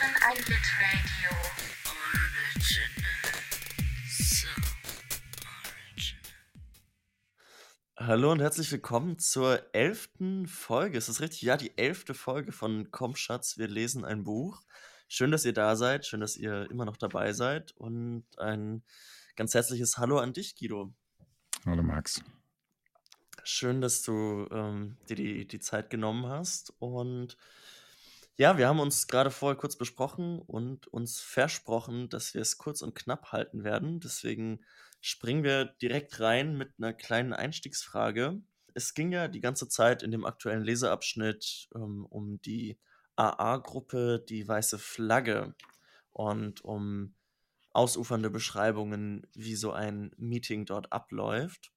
hören ein Bitradio. Hallo und herzlich willkommen zur elften Folge. Ist das richtig? Ja, die elfte Folge von Komm Schatz, wir lesen ein Buch. Schön, dass ihr da seid, schön, dass ihr immer noch dabei seid und ein ganz herzliches Hallo an dich, Guido. Hallo Max. Schön, dass du ähm, dir die, die Zeit genommen hast. Und ja, wir haben uns gerade vorher kurz besprochen und uns versprochen, dass wir es kurz und knapp halten werden. Deswegen springen wir direkt rein mit einer kleinen Einstiegsfrage. Es ging ja die ganze Zeit in dem aktuellen Leseabschnitt ähm, um die AA-Gruppe Die Weiße Flagge und um ausufernde Beschreibungen, wie so ein Meeting dort abläuft.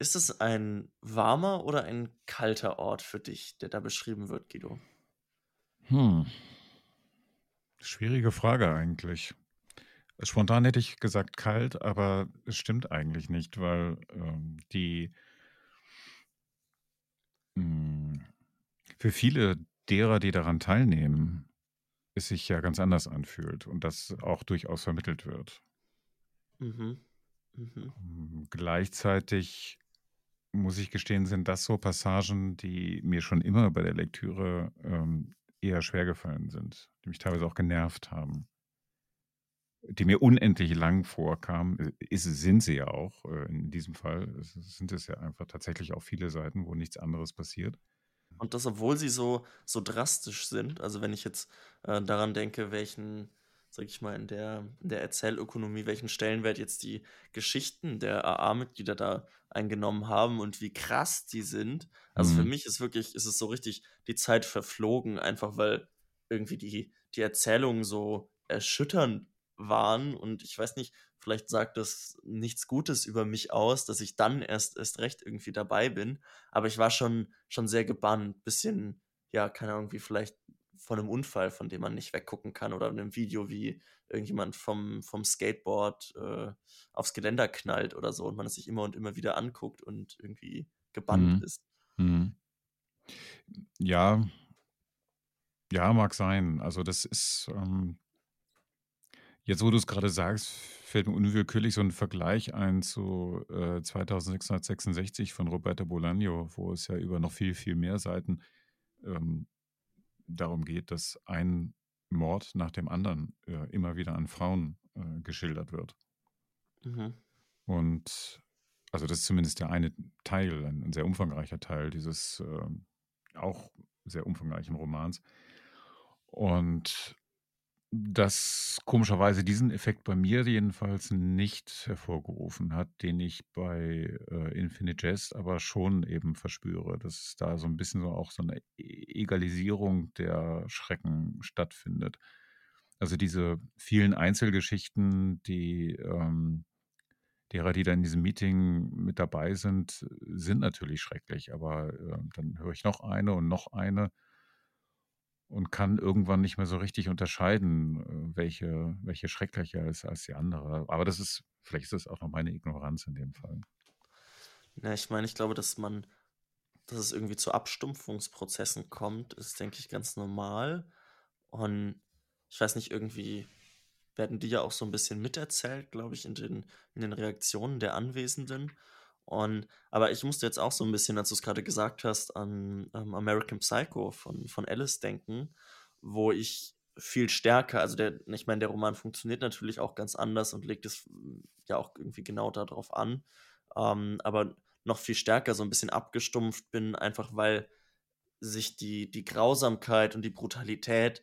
Ist es ein warmer oder ein kalter Ort für dich, der da beschrieben wird, Guido? Hm. Schwierige Frage eigentlich. Spontan hätte ich gesagt kalt, aber es stimmt eigentlich nicht, weil ähm, die mh, hm, für viele derer, die daran teilnehmen, es sich ja ganz anders anfühlt und das auch durchaus vermittelt wird. Mhm. Mhm. Ähm, gleichzeitig muss ich gestehen, sind das so Passagen, die mir schon immer bei der Lektüre ähm, eher schwer gefallen sind, die mich teilweise auch genervt haben die mir unendlich lang vorkam, äh, ist, sind sie ja auch äh, in diesem Fall. Es sind es ja einfach tatsächlich auch viele Seiten, wo nichts anderes passiert. Und das, obwohl sie so, so drastisch sind. Also wenn ich jetzt äh, daran denke, welchen, sag ich mal, in der, in der Erzählökonomie, welchen Stellenwert jetzt die Geschichten der AA-Mitglieder da eingenommen haben und wie krass die sind. Also mhm. für mich ist wirklich, ist es so richtig die Zeit verflogen, einfach weil irgendwie die, die Erzählungen so erschütternd waren und ich weiß nicht, vielleicht sagt das nichts Gutes über mich aus, dass ich dann erst erst recht irgendwie dabei bin, aber ich war schon schon sehr gebannt, bisschen ja, keine Ahnung, wie vielleicht von einem Unfall, von dem man nicht weggucken kann oder in einem Video, wie irgendjemand vom vom Skateboard äh, aufs Geländer knallt oder so und man es sich immer und immer wieder anguckt und irgendwie gebannt Mhm. ist. Mhm. Ja. Ja, mag sein. Also, das ist, ähm Jetzt, wo du es gerade sagst, fällt mir unwillkürlich so ein Vergleich ein zu äh, 2666 von Roberto Bolaño, wo es ja über noch viel, viel mehr Seiten ähm, darum geht, dass ein Mord nach dem anderen äh, immer wieder an Frauen äh, geschildert wird. Mhm. Und also das ist zumindest der eine Teil, ein, ein sehr umfangreicher Teil dieses äh, auch sehr umfangreichen Romans. Und das komischerweise diesen Effekt bei mir jedenfalls nicht hervorgerufen hat, den ich bei äh, Infinite Jest aber schon eben verspüre, dass da so ein bisschen so auch so eine E- Egalisierung der Schrecken stattfindet. Also diese vielen Einzelgeschichten, die ähm, derer, die da in diesem Meeting mit dabei sind, sind natürlich schrecklich, aber äh, dann höre ich noch eine und noch eine und kann irgendwann nicht mehr so richtig unterscheiden, äh, welche, welche schrecklicher ist als die andere. Aber das ist, vielleicht ist das auch noch meine Ignoranz in dem Fall. Ja, ich meine, ich glaube, dass man, dass es irgendwie zu Abstumpfungsprozessen kommt, ist, denke ich, ganz normal. Und ich weiß nicht, irgendwie werden die ja auch so ein bisschen miterzählt, glaube ich, in den, in den Reaktionen der Anwesenden. Und, aber ich musste jetzt auch so ein bisschen, als du es gerade gesagt hast, an ähm, American Psycho von, von Alice denken, wo ich viel stärker, also der, ich meine, der Roman funktioniert natürlich auch ganz anders und legt es mm, ja auch irgendwie genau darauf an, ähm, aber noch viel stärker so ein bisschen abgestumpft bin, einfach weil sich die, die Grausamkeit und die Brutalität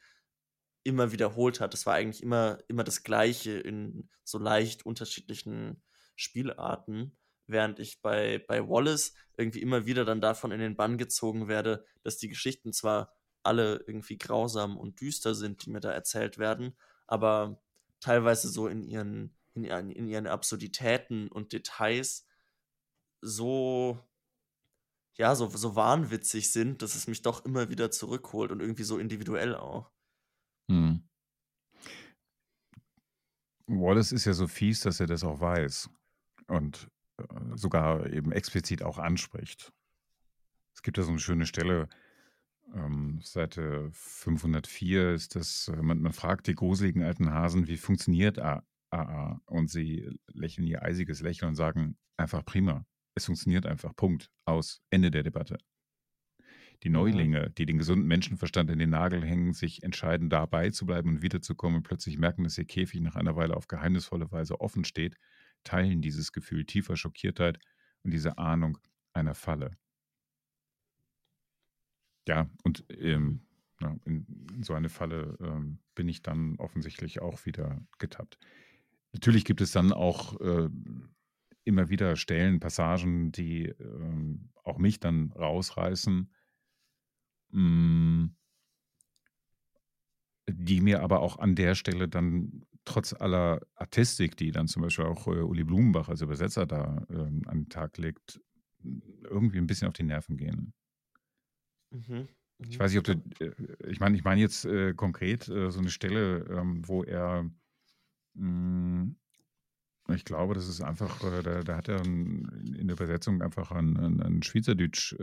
immer wiederholt hat. Es war eigentlich immer, immer das Gleiche in so leicht unterschiedlichen Spielarten während ich bei, bei Wallace irgendwie immer wieder dann davon in den Bann gezogen werde, dass die Geschichten zwar alle irgendwie grausam und düster sind, die mir da erzählt werden, aber teilweise so in ihren, in in ihren Absurditäten und Details so, ja, so, so wahnwitzig sind, dass es mich doch immer wieder zurückholt und irgendwie so individuell auch. Hm. Wallace ist ja so fies, dass er das auch weiß. Und sogar eben explizit auch anspricht. Es gibt da so eine schöne Stelle, Ähm, Seite 504 ist das, äh, man, man fragt die gruseligen alten Hasen, wie funktioniert AA? Und sie lächeln ihr eisiges Lächeln und sagen, einfach prima. Es funktioniert einfach. Punkt. Aus. Ende der Debatte. Die Neulinge, die den gesunden Menschenverstand in den Nagel hängen, sich entscheiden, dabei zu bleiben und wiederzukommen und plötzlich merken, dass ihr Käfig nach einer Weile auf geheimnisvolle Weise offen steht, teilen dieses Gefühl tiefer Schockiertheit und diese Ahnung einer Falle. Ja, und ähm, in so eine Falle ähm, bin ich dann offensichtlich auch wieder getappt. Natürlich gibt es dann auch äh, immer wieder Stellen, Passagen, die ähm, auch mich dann rausreißen, mh, mm, die mir aber auch an der Stelle dann trotz aller Artistik, die dann zum Beispiel auch äh, Uli Blumenbach als Übersetzer da äh, an den Tag legt, irgendwie ein bisschen auf die Nerven gehen. Mhm. Ich mhm. weiß nicht, ob du, äh, ich meine, ich meine jetzt äh, konkret äh, so eine Stelle, ähm, wo er, mh, mm, ich glaube, das ist einfach, äh, da, da, hat er ein, in der Übersetzung einfach ein, ein, ein Schweizerdeutsch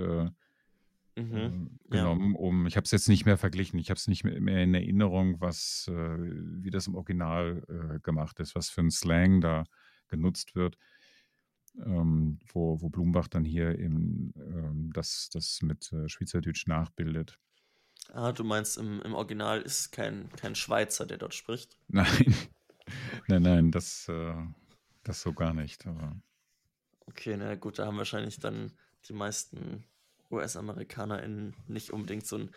mhm. Äh, genommen, ja. um, ich habe es jetzt nicht mehr verglichen, ich habe es nicht mehr in Erinnerung, was, wie das im Original gemacht ist, was für ein Slang da genutzt wird ähm, wo, wo Blumbach dann hier eben ähm, das, das mit äh, Schweizerdeutsch nachbildet. Ah, du meinst, im, im Original ist kein, kein Schweizer, der dort spricht? Nein, nein, nein, das, äh, das so gar nicht. Aber... Okay, na gut, da haben wahrscheinlich dann die meisten US-AmerikanerInnen nicht unbedingt so ein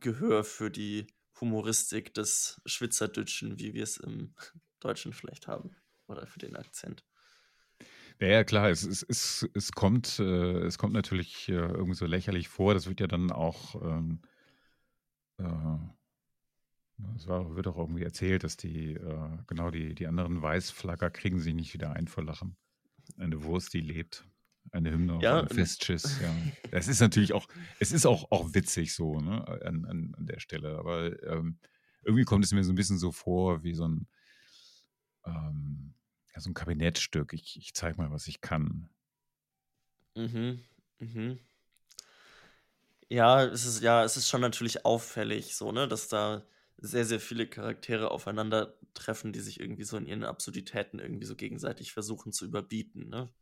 Gehör für die Humoristik des Schweizerdeutschen, wie wir es im Deutschen vielleicht haben. Oder für den Akzent. Ja, klar, es, es, es, es, kommt, äh, es kommt natürlich äh, irgendwie so lächerlich vor. Das wird ja dann auch, ähm, äh, es wird auch irgendwie erzählt, dass die, äh, genau die, die anderen Weißflagger kriegen sich nicht wieder ein vor Lachen. Eine Wurst, die lebt. Eine Hymne ja, auf Festschiss, ja. Es ist natürlich auch, es ist auch, auch witzig so, ne, an, an, an der Stelle. Aber ähm, irgendwie kommt es mir so ein bisschen so vor, wie so ein ähm, ja, so ein Kabinettstück. Ich, ich zeige mal, was ich kann. Mhm, mhm. Ja, es ist, ja, es ist schon natürlich auffällig, so, ne, dass da sehr, sehr viele Charaktere aufeinandertreffen, die sich irgendwie so in ihren Absurditäten irgendwie so gegenseitig versuchen zu überbieten, ne?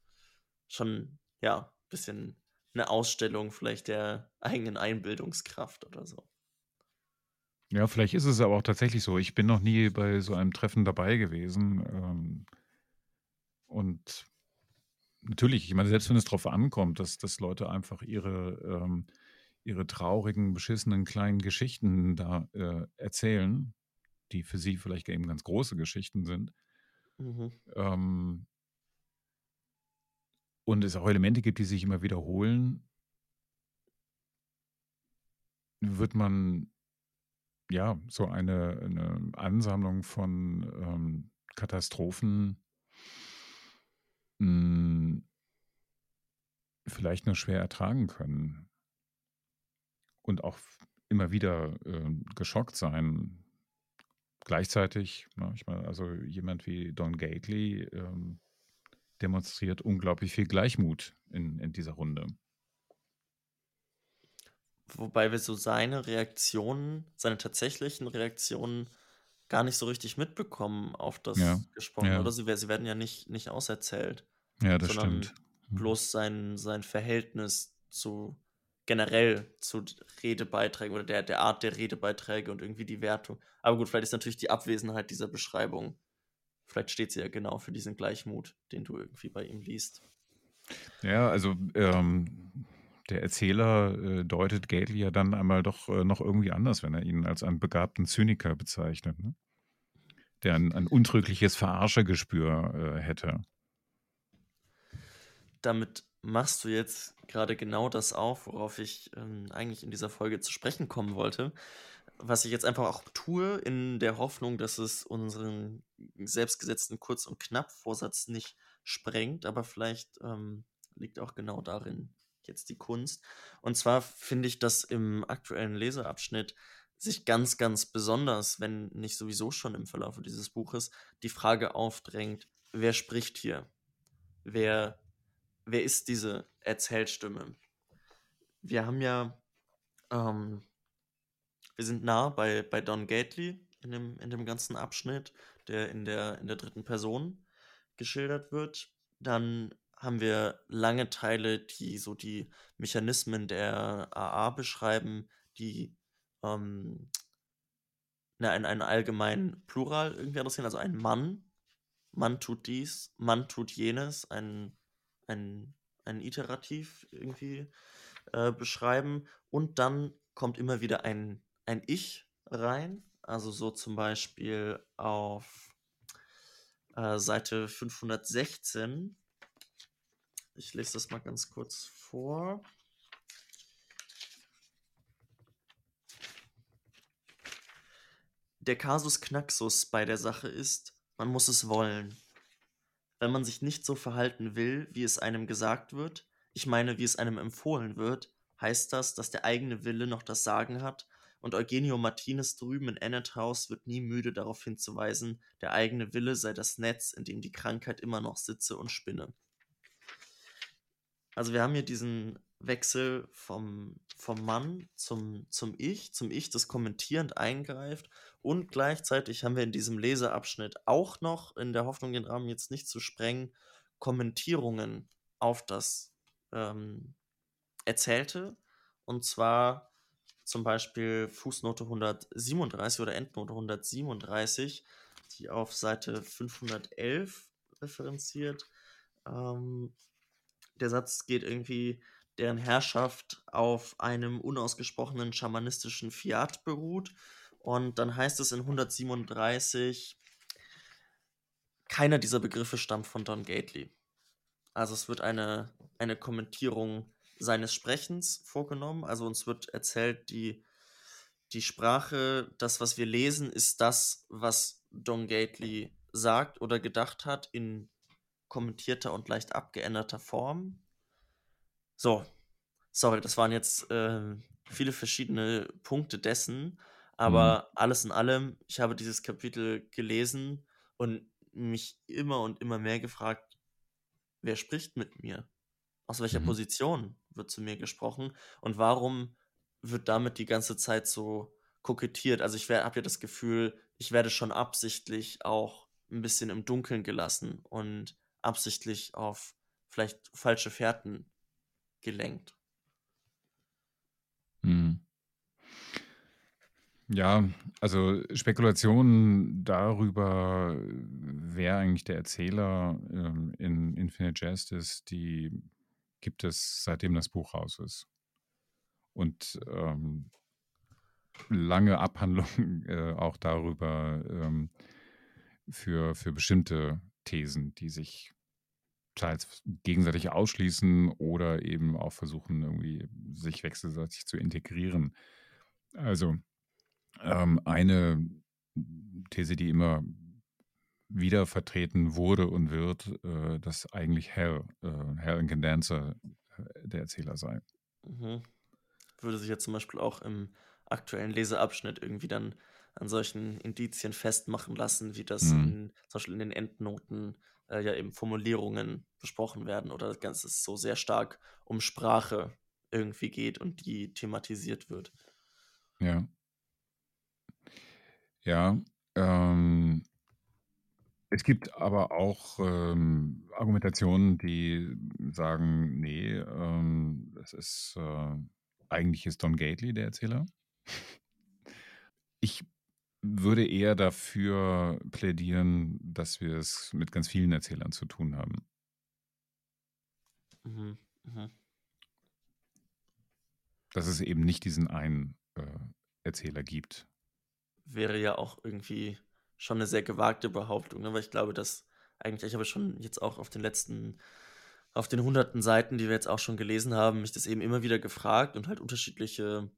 Schon, ja, ein bisschen eine Ausstellung vielleicht der eigenen Einbildungskraft oder so. Ja, vielleicht ist es aber auch tatsächlich so. Ich bin noch nie bei so einem Treffen dabei gewesen. Ähm, und natürlich, ich meine, selbst wenn es darauf ankommt, dass, dass Leute einfach ihre, ähm, ihre traurigen, beschissenen kleinen Geschichten da äh, erzählen, die für sie vielleicht eben ganz große Geschichten sind. Mhm. Ähm, und es auch Elemente gibt, die sich immer wiederholen, wird man ja so eine, eine Ansammlung von ähm, Katastrophen hm, vielleicht nur schwer ertragen können und auch immer wieder äh, geschockt sein. Gleichzeitig, ne, ich meine, also jemand wie Don Gately ähm, demonstriert unglaublich viel Gleichmut in, in dieser Runde. Wobei wir so seine Reaktionen, seine tatsächlichen Reaktionen gar nicht so richtig mitbekommen auf das ja. gesprochen, ja. oder? Sie, sie, werden ja nicht, nicht auserzählt. Ja, das stimmt. Mhm. Bloß sein, sein Verhältnis zu generell zu Redebeiträgen oder der, der Art der Redebeiträge und irgendwie die Wertung. Aber gut, vielleicht ist natürlich die Abwesenheit dieser Beschreibung, vielleicht steht sie ja genau für diesen Gleichmut, den du irgendwie bei ihm liest. Ja, also ähm, der Erzähler äh, deutet Gately ja dann einmal doch äh, noch irgendwie anders, wenn er ihn als einen begabten Zyniker bezeichnet, ne? der ein, ein untrügliches Verarschergespür äh, hätte. Damit machst du jetzt gerade genau das auf, worauf ich ähm, eigentlich in dieser Folge zu sprechen kommen wollte. Was ich jetzt einfach auch tue, in der Hoffnung, dass es unseren selbstgesetzten Kurz- und Knapp-Vorsatz nicht sprengt, aber vielleicht ähm, liegt auch genau darin jetzt die Kunst. Und zwar finde ich, dass im aktuellen Leseabschnitt sich ganz, ganz besonders, wenn nicht sowieso schon im Verlauf dieses Buches, die Frage aufdrängt, wer spricht hier? Wer, wer ist diese Erzählstimme? Wir haben ja ähm, wir sind nah bei, bei Don Gately in dem, in dem ganzen Abschnitt, der in der, in der dritten Person geschildert wird. Dann haben wir lange Teile, die so die Mechanismen der AA beschreiben, die ähm, ne, einen, einen allgemeinen Plural irgendwie adressieren, also ein Mann. Mann tut dies, Mann tut jenes, ein, ein, ein Iterativ irgendwie äh, beschreiben. Und dann kommt immer wieder ein, ein Ich rein. Also so zum Beispiel auf äh, Seite 516. Ich lese das mal ganz kurz vor. Der Kasus Knaxus bei der Sache ist, man muss es wollen. Wenn man sich nicht so verhalten will, wie es einem gesagt wird, ich meine, wie es einem empfohlen wird, heißt das, dass der eigene Wille noch das Sagen hat und Eugenio Martinez drüben in Ennet House wird nie müde darauf hinzuweisen, der eigene Wille sei das Netz, in dem die Krankheit immer noch sitze und spinne. Also wir haben hier diesen Wechsel vom, vom Mann zum, zum Ich, zum Ich, das kommentierend eingreift und gleichzeitig haben wir in diesem Leseabschnitt auch noch, in der Hoffnung, den Rahmen jetzt nicht zu sprengen, Kommentierungen auf das ähm, Erzählte. Und zwar zum Beispiel Fußnote 137 oder Endnote 137, die auf Seite 511 referenziert. Ähm, der Satz geht irgendwie, deren Herrschaft auf einem unausgesprochenen schamanistischen Fiat beruht. Und dann heißt es in 137, keiner dieser Begriffe stammt von Don Gately. Also es wird eine, eine Kommentierung seines Sprechens vorgenommen. Also uns wird erzählt, die, die Sprache, das, was wir lesen, ist das, was Don Gately sagt oder gedacht hat, in kommentierter und leicht abgeänderter Form. So, sorry, das waren jetzt äh, viele verschiedene Punkte dessen, aber mhm. alles in allem, ich habe dieses Kapitel gelesen und mich immer und immer mehr gefragt, wer spricht mit mir? Aus welcher mhm. Position wird zu mir gesprochen? Und warum wird damit die ganze Zeit so kokettiert? Also ich habe ja das Gefühl, ich werde schon absichtlich auch ein bisschen im Dunkeln gelassen und absichtlich auf vielleicht falsche Fährten gelenkt. Hm. Ja, also Spekulationen darüber, wer eigentlich der Erzähler ähm, in Infinite Justice, die gibt es, seitdem das Buch raus ist. Und ähm, lange Abhandlungen äh, auch darüber ähm, für, für bestimmte Thesen, die sich teils gegenseitig ausschließen oder eben auch versuchen, irgendwie sich wechselseitig zu integrieren. Also ähm, eine These, die immer wieder vertreten wurde und wird, äh, dass eigentlich Hell, äh, Hell Incandancer äh, der Erzähler sei. Mhm. Würde sich ja zum Beispiel auch im aktuellen Leseabschnitt irgendwie dann an solchen Indizien festmachen lassen, wie das mhm. in, zum Beispiel in den Endnoten äh, ja eben Formulierungen besprochen werden oder das Ganze so sehr stark um Sprache irgendwie geht und die thematisiert wird. Ja. Ja, ähm, es gibt aber auch ähm, Argumentationen, die sagen, nee, ähm, das ist äh, eigentlich ist Don Gately der Erzähler. Ich würde eher dafür plädieren, dass wir es mit ganz vielen Erzählern zu tun haben. Mhm, mh. Dass es eben nicht diesen einen äh, Erzähler gibt. Wäre ja auch irgendwie schon eine sehr gewagte Behauptung, ne? weil ich glaube, dass eigentlich, ich habe schon jetzt auch auf den letzten, auf den hunderten Seiten, die wir jetzt auch schon gelesen haben, mich das eben immer wieder gefragt und halt unterschiedliche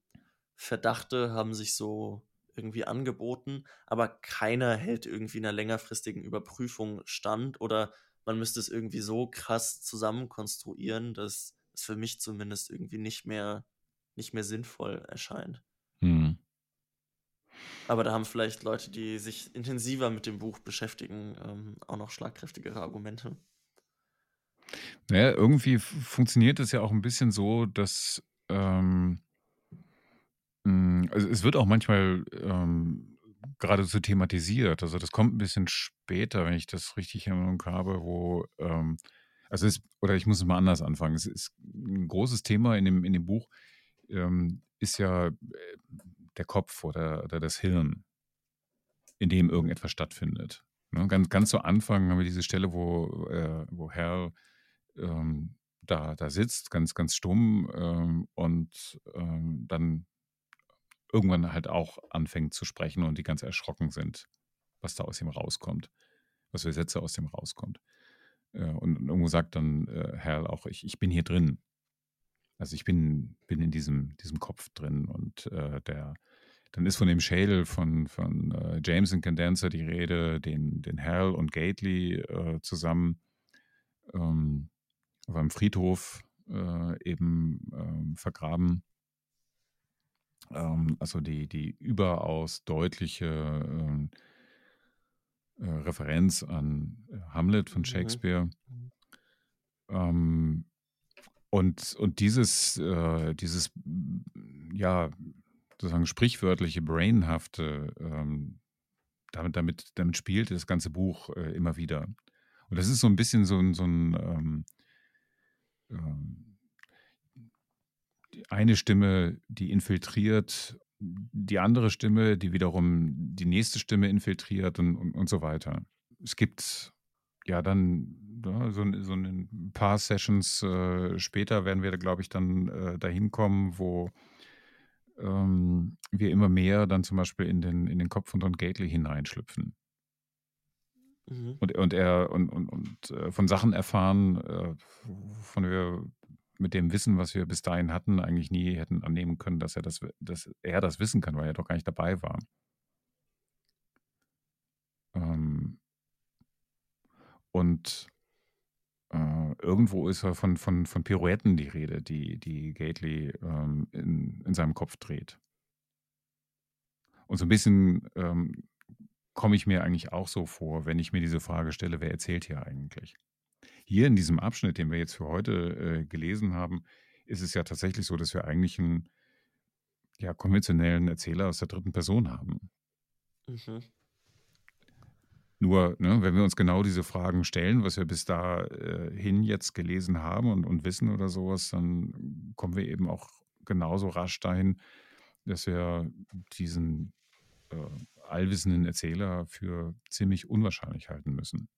Verdachte haben sich so irgendwie angeboten, aber keiner hält irgendwie einer längerfristigen Überprüfung stand oder man müsste es irgendwie so krass zusammenkonstruieren, dass es für mich zumindest irgendwie nicht mehr, nicht mehr sinnvoll erscheint. Aber da haben vielleicht Leute, die sich intensiver mit dem Buch beschäftigen, ähm, auch noch schlagkräftigere Argumente. Naja, irgendwie funktioniert es ja auch ein bisschen so, dass ähm, Hm, also, es wird auch manchmal, ähm, geradezu thematisiert. Also, das kommt ein bisschen später, wenn ich das richtig in Erinnerung habe, wo, ähm also, es oder ich muss es mal anders anfangen. Es ist ein großes Thema in dem in dem Buch, ähm, ist ja, äh, der Kopf oder oder das Hirn, in dem irgendetwas stattfindet. Ne, ganz ganz zu Anfang haben wir diese Stelle, wo, äh wo Hal, ähm, da da sitzt, ganz ganz stumm, ähm, und, ähm, dann irgendwann halt auch anfängt zu sprechen und die ganz erschrocken sind, was da aus ihm rauskommt, was für Sätze aus ihm rauskommt. Äh, und irgendwo sagt dann, äh, Hal auch: „Ich ich bin hier drin.“ Also, ich bin bin in diesem diesem Kopf drin und, äh, der dann ist von dem Schädel von von, äh, Jameson Condenser die Rede, den den Hal und Gately, äh, zusammen, ähm, auf einem Friedhof, äh, eben, ähm, vergraben. Ähm, also, die die überaus deutliche, ähm, äh, Referenz an, äh, Hamlet von Mhm. Shakespeare. Mhm. Ähm, und und dieses äh, dieses, ja, sozusagen sprichwörtliche, brainhafte, ähm, damit damit damit spielt das ganze Buch, äh, immer wieder. Und das ist so ein bisschen so ein so 'n, ähm die eine Stimme, die infiltriert die andere Stimme, die wiederum die nächste Stimme infiltriert und und und so weiter. Es gibt ja dann, ja, so so 'nen paar Sessions, äh, später werden wir glaube ich, dann, äh, dahin kommen, wo, ähm, wir immer mehr dann zum Beispiel in den in den Kopf von Don Gately hineinschlüpfen. Mhm. Und und er und und und, äh, von Sachen erfahren, äh, von wir mit dem Wissen, was wir bis dahin hatten, eigentlich nie hätten annehmen können, dass er das dass er das wissen kann, weil er doch gar nicht dabei war. Ähm und, äh, irgendwo ist ja von von von Pirouetten die Rede, die die Gately, ähm, in in seinem Kopf dreht. Und so ein bisschen, ähm, komme ich mir eigentlich auch so vor, wenn ich mir diese Frage stelle: „Wer erzählt hier eigentlich?“ Hier in diesem Abschnitt, den wir jetzt für heute, äh, gelesen haben, ist es ja tatsächlich so, dass wir eigentlich einen ja, konventionellen Erzähler aus der dritten Person haben. Mhm. Nur, ne, wenn wir uns genau diese Fragen stellen, was wir bis dahin äh, jetzt gelesen haben und und wissen oder sowas, dann kommen wir eben auch genauso rasch dahin, dass wir diesen, äh, allwissenden Erzähler für ziemlich unwahrscheinlich halten müssen.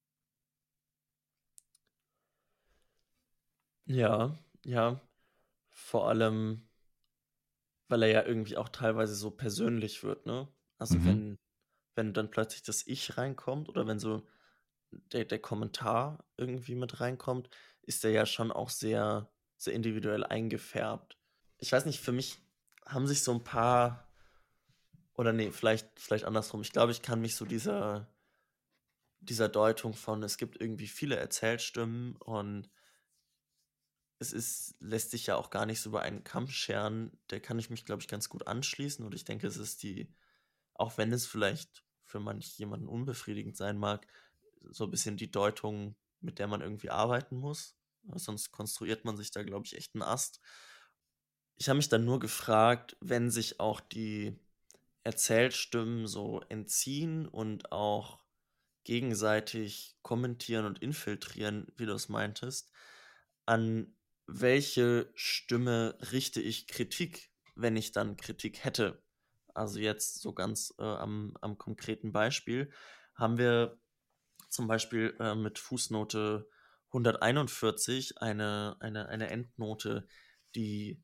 Ja, ja. Vor allem, weil er ja irgendwie auch teilweise so persönlich wird, ne? Also, Mhm. wenn wenn dann plötzlich das Ich reinkommt oder wenn so der der Kommentar irgendwie mit reinkommt, ist der ja schon auch sehr sehr individuell eingefärbt. Ich weiß nicht, für mich haben sich so ein paar oder nee, vielleicht vielleicht andersrum. Ich glaube, ich kann mich so dieser dieser Deutung von es gibt irgendwie viele Erzählstimmen und es ist lässt sich ja auch gar nicht so über einen Kamm scheren. Der kann ich mich, glaube ich, ganz gut anschließen und ich denke, es ist die auch wenn es vielleicht für manch jemanden unbefriedigend sein mag, so ein bisschen die Deutung, mit der man irgendwie arbeiten muss. Äh, sonst konstruiert man sich da, glaube ich, echt 'n Ast. Ich habe mich dann nur gefragt, wenn sich auch die Erzählstimmen so entziehen und auch gegenseitig kommentieren und infiltrieren, wie du es meintest, an welche Stimme richte ich Kritik, wenn ich dann Kritik hätte? Also jetzt so ganz äh, am, am konkreten Beispiel haben wir zum Beispiel äh, mit Fußnote 141 eine, eine, eine Endnote, die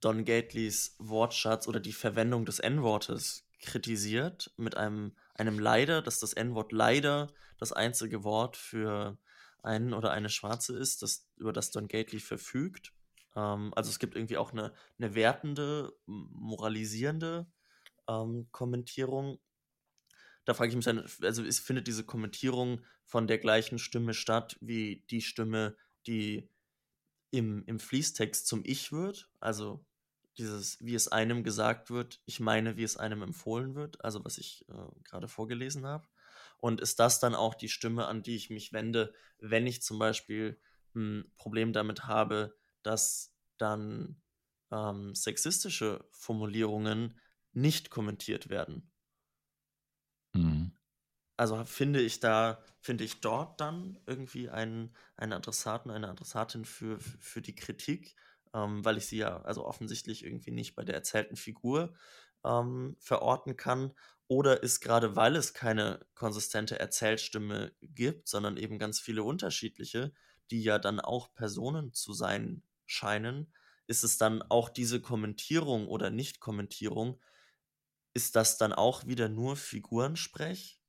Don Gately's Wortschatz oder die Verwendung des N-Wortes kritisiert, mit einem, einem Leider, dass das N-Wort leider das einzige Wort für einen oder eine Schwarze ist, das, über das Don Gately verfügt. Ähm, also es gibt irgendwie auch eine, eine wertende, moralisierende ähm, Kommentierung. Da frage ich mich dann, also es findet diese Kommentierung von der gleichen Stimme statt wie die Stimme, die im, im Fließtext zum Ich wird, also dieses, wie es einem gesagt wird, ich meine, wie es einem empfohlen wird, also was ich äh, gerade vorgelesen habe. Und ist das dann auch die Stimme, an die ich mich wende, wenn ich zum Beispiel ein Problem damit habe, dass dann ähm, sexistische Formulierungen nicht kommentiert werden. Mhm. Also finde ich da, finde ich dort dann irgendwie einen, einen Adressaten, eine Adressatin für, für die Kritik, ähm, weil ich sie ja also offensichtlich irgendwie nicht bei der erzählten Figur ähm, verorten kann. Oder ist gerade, weil es keine konsistente Erzählstimme gibt, sondern eben ganz viele unterschiedliche, die ja dann auch Personen zu sein scheinen, ist es dann auch diese Kommentierung oder Nicht-Kommentierung, ist das dann auch wieder nur Figurensprech?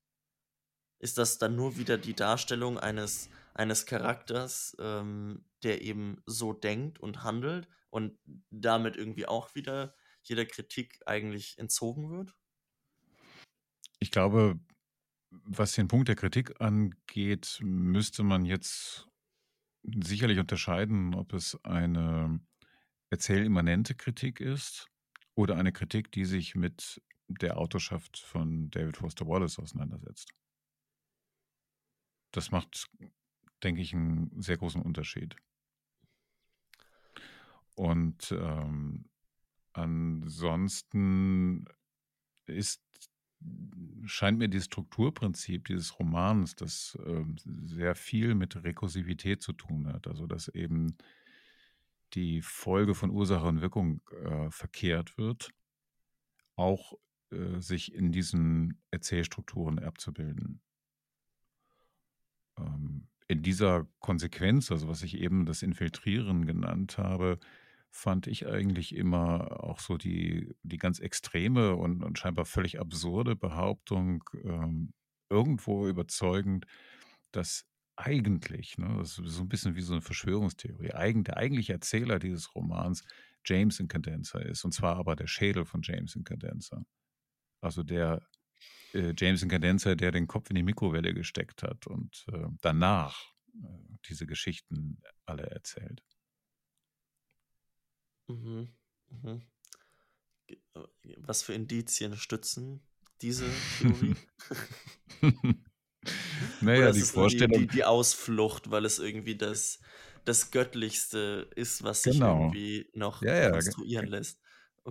Ist das dann nur wieder die Darstellung eines, eines Charakters, ähm, der eben so denkt und handelt und damit irgendwie auch wieder jeder Kritik eigentlich entzogen wird? Ich glaube, was den Punkt der Kritik angeht, müsste man jetzt sicherlich unterscheiden, ob es eine erzählimmanente Kritik ist oder eine Kritik, die sich mit der Autorschaft von David Foster Wallace auseinandersetzt. Das macht, denke ich, einen sehr großen Unterschied. Und ähm, ansonsten ist, scheint mir die Strukturprinzip dieses Romans, das äh, sehr viel mit Rekursivität zu tun hat. Also dass eben die Folge von Ursache und Wirkung äh, verkehrt wird, auch äh, sich in diesen Erzählstrukturen abzubilden. Ähm, in dieser Konsequenz, also was ich eben das Infiltrieren genannt habe, fand ich eigentlich immer auch so die, die ganz extreme und, und scheinbar völlig absurde Behauptung ähm, irgendwo überzeugend, dass eigentlich, ne, das ist so ein bisschen wie so eine Verschwörungstheorie, eigen, der eigentliche Erzähler dieses Romans James Incandenza ist, und zwar aber der Schädel von James Incandenza. Also der äh, James Incandenza, der den Kopf in die Mikrowelle gesteckt hat und äh, danach äh, diese Geschichten alle erzählt. Mhm. Mhm. Äh, was für Indizien stützen diese Theorie? naja, die Vorstellung. die, die Ausflucht, weil es irgendwie das, das Göttlichste ist, was sich Genau. irgendwie noch Ja, ja, konstruieren lässt.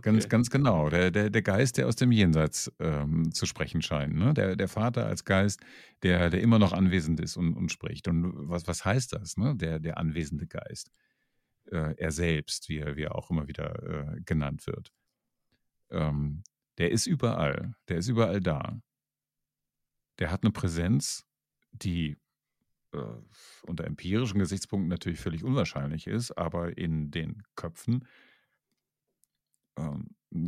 Ganz, Okay. ganz genau. Der, der, der Geist, der aus dem Jenseits ähm, zu sprechen scheint. Ne? Der, der Vater als Geist, der, der immer noch anwesend ist und, und spricht. Und was, was heißt das, ne? der, der anwesende Geist? Äh, er selbst, wie er, wie er auch immer wieder äh, genannt wird. Ähm, der ist überall. Der ist überall da. Der hat eine Präsenz, die äh, unter empirischen Gesichtspunkten natürlich völlig unwahrscheinlich ist, aber in den Köpfen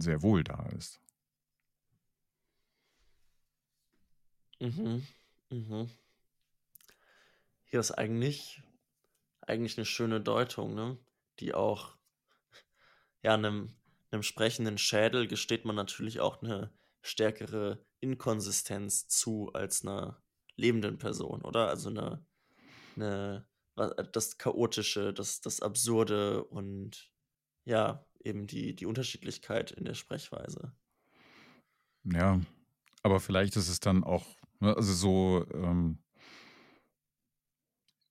sehr wohl da ist. Mhm. Mhm. Hier ist eigentlich, eigentlich eine schöne Deutung, ne? Die auch, ja, einem, einem sprechenden Schädel gesteht man natürlich auch eine stärkere Inkonsistenz zu als einer lebenden Person, oder? Also eine, eine, das Chaotische, das, das Absurde und ja, eben die, die Unterschiedlichkeit in der Sprechweise. Ja, aber vielleicht ist es dann auch, ne, also so ähm,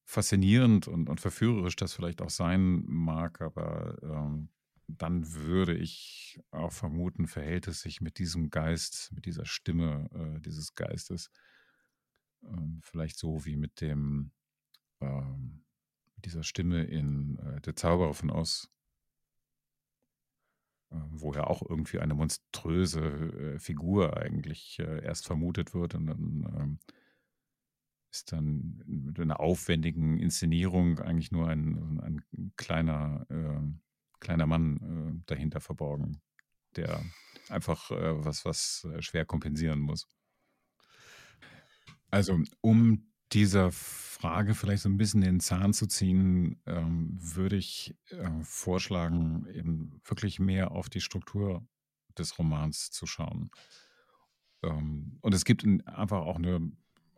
faszinierend und, und verführerisch das vielleicht auch sein mag, aber ähm, dann würde ich auch vermuten, verhält es sich mit diesem Geist, mit dieser Stimme äh, dieses Geistes ähm, vielleicht so wie mit dem ähm, dieser Stimme in äh, Der Zauberer von Oz, wo ja auch irgendwie eine monströse äh, Figur eigentlich äh, erst vermutet wird und dann ähm, ist dann mit einer aufwendigen Inszenierung eigentlich nur ein, ein kleiner, äh, kleiner Mann äh, dahinter verborgen, der einfach äh, was, was äh, schwer kompensieren muss. Also, um dieser Frage vielleicht so ein bisschen den Zahn zu ziehen, ähm, würde ich äh, vorschlagen, eben wirklich mehr auf die Struktur des Romans zu schauen. Ähm, und es gibt ein, einfach auch eine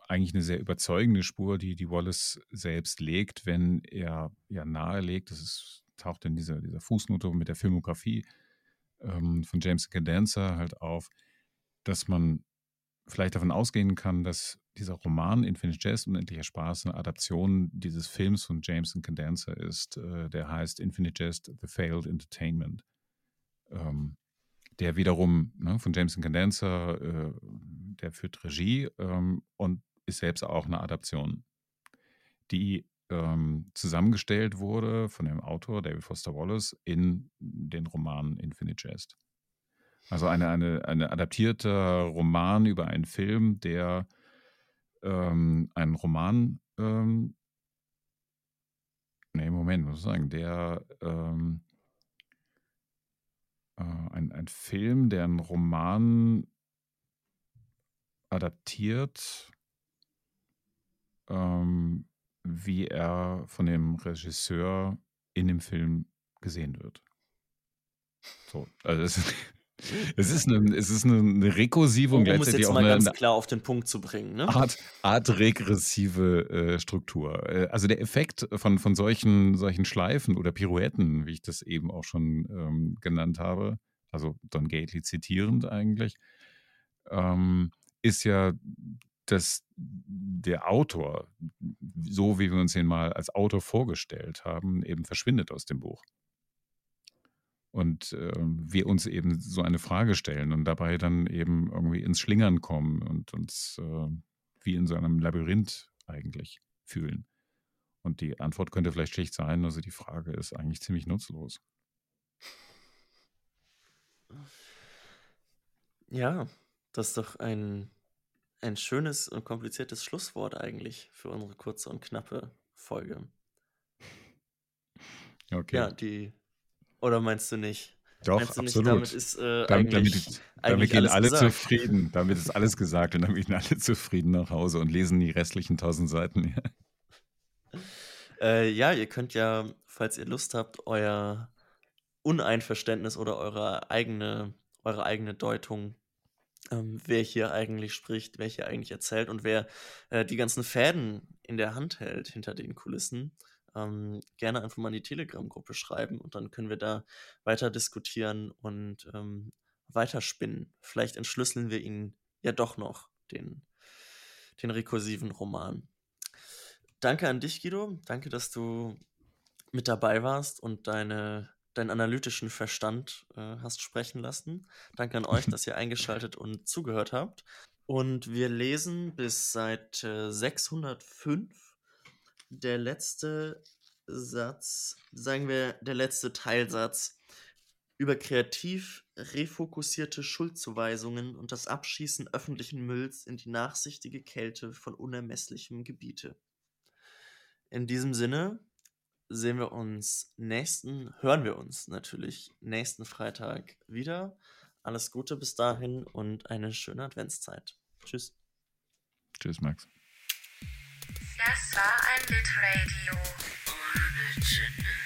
eigentlich eine sehr überzeugende Spur, die, die Wallace selbst legt, wenn er ja nahelegt, das ist, taucht in dieser, dieser Fußnote mit der Filmografie ähm, von James Cadenza halt auf, dass man vielleicht davon ausgehen kann, dass dieser Roman Infinite Jest, Unendlicher Spaß, eine Adaption dieses Films von James Cadenza ist, äh, der heißt Infinite Jest, The Failed Entertainment. Ähm, der wiederum ne, von James Condenser, äh, der führt Regie ähm, und ist selbst auch eine Adaption, die ähm, zusammengestellt wurde von dem Autor David Foster Wallace in den Roman Infinite Jest. Also eine, eine, eine adaptierter Roman über einen Film, der ähm, einen Roman, ähm, nee, Moment, muss ich sagen, der ähm, äh, ein, ein Film, der einen Roman adaptiert, ähm, wie er von dem Regisseur in dem Film gesehen wird. So, also es, es ist eine, es ist eine rekursive und um gleichzeitig es jetzt auch mal eine, ganz klar auf den Punkt zu bringen, ne? Art, Art regressive äh, Struktur. Äh, also der Effekt von, von solchen, solchen Schleifen oder Pirouetten, wie ich das eben auch schon ähm, genannt habe, also Don Gately zitierend eigentlich, ähm, ist ja dass der Autor, so wie wir uns ihn mal als Autor vorgestellt haben, eben verschwindet aus dem Buch. Und äh, wir uns eben so eine Frage stellen und dabei dann eben irgendwie ins Schlingern kommen und uns äh, wie in so einem Labyrinth eigentlich fühlen. Und die Antwort könnte vielleicht schlicht sein, also die Frage ist eigentlich ziemlich nutzlos. Ja, das ist doch ein ein schönes und kompliziertes Schlusswort eigentlich für unsere kurze und knappe Folge. Okay. Ja, die. Oder meinst du nicht? Doch, du absolut. Nicht, damit ist äh, damit, eigentlich, damit, damit gehen alle gesagt. zufrieden. Damit ist alles gesagt und dann gehen alle zufrieden nach Hause und lesen die restlichen tausend Seiten. äh, ja, ihr könnt ja, falls ihr Lust habt, euer Uneinverständnis oder eure eigene, eure eigene Deutung ähm, wer hier eigentlich spricht, wer hier eigentlich erzählt und wer äh, die ganzen Fäden in der Hand hält hinter den Kulissen. Ähm, gerne einfach mal in die Telegram-Gruppe schreiben und dann können wir da weiter diskutieren und ähm, weiterspinnen. Vielleicht entschlüsseln wir ihn ja doch noch, den, den rekursiven Roman. Danke an dich, Guido. Danke, dass du mit dabei warst und deine deinen analytischen Verstand äh, hast sprechen lassen. Danke an euch, dass ihr eingeschaltet und zugehört habt. Und wir lesen bis Seite 605 der letzte Satz, sagen wir der letzte Teilsatz über kreativ refokussierte Schuldzuweisungen und das Abschießen öffentlichen Mülls in die nachsichtige Kälte von unermesslichem Gebiete. In diesem Sinne, sehen wir uns nächsten, hören wir uns natürlich nächsten Freitag wieder. Alles Gute bis dahin und eine schöne Adventszeit. Tschüss. Tschüss, Max. Das war ein Litradio ohne Jingle.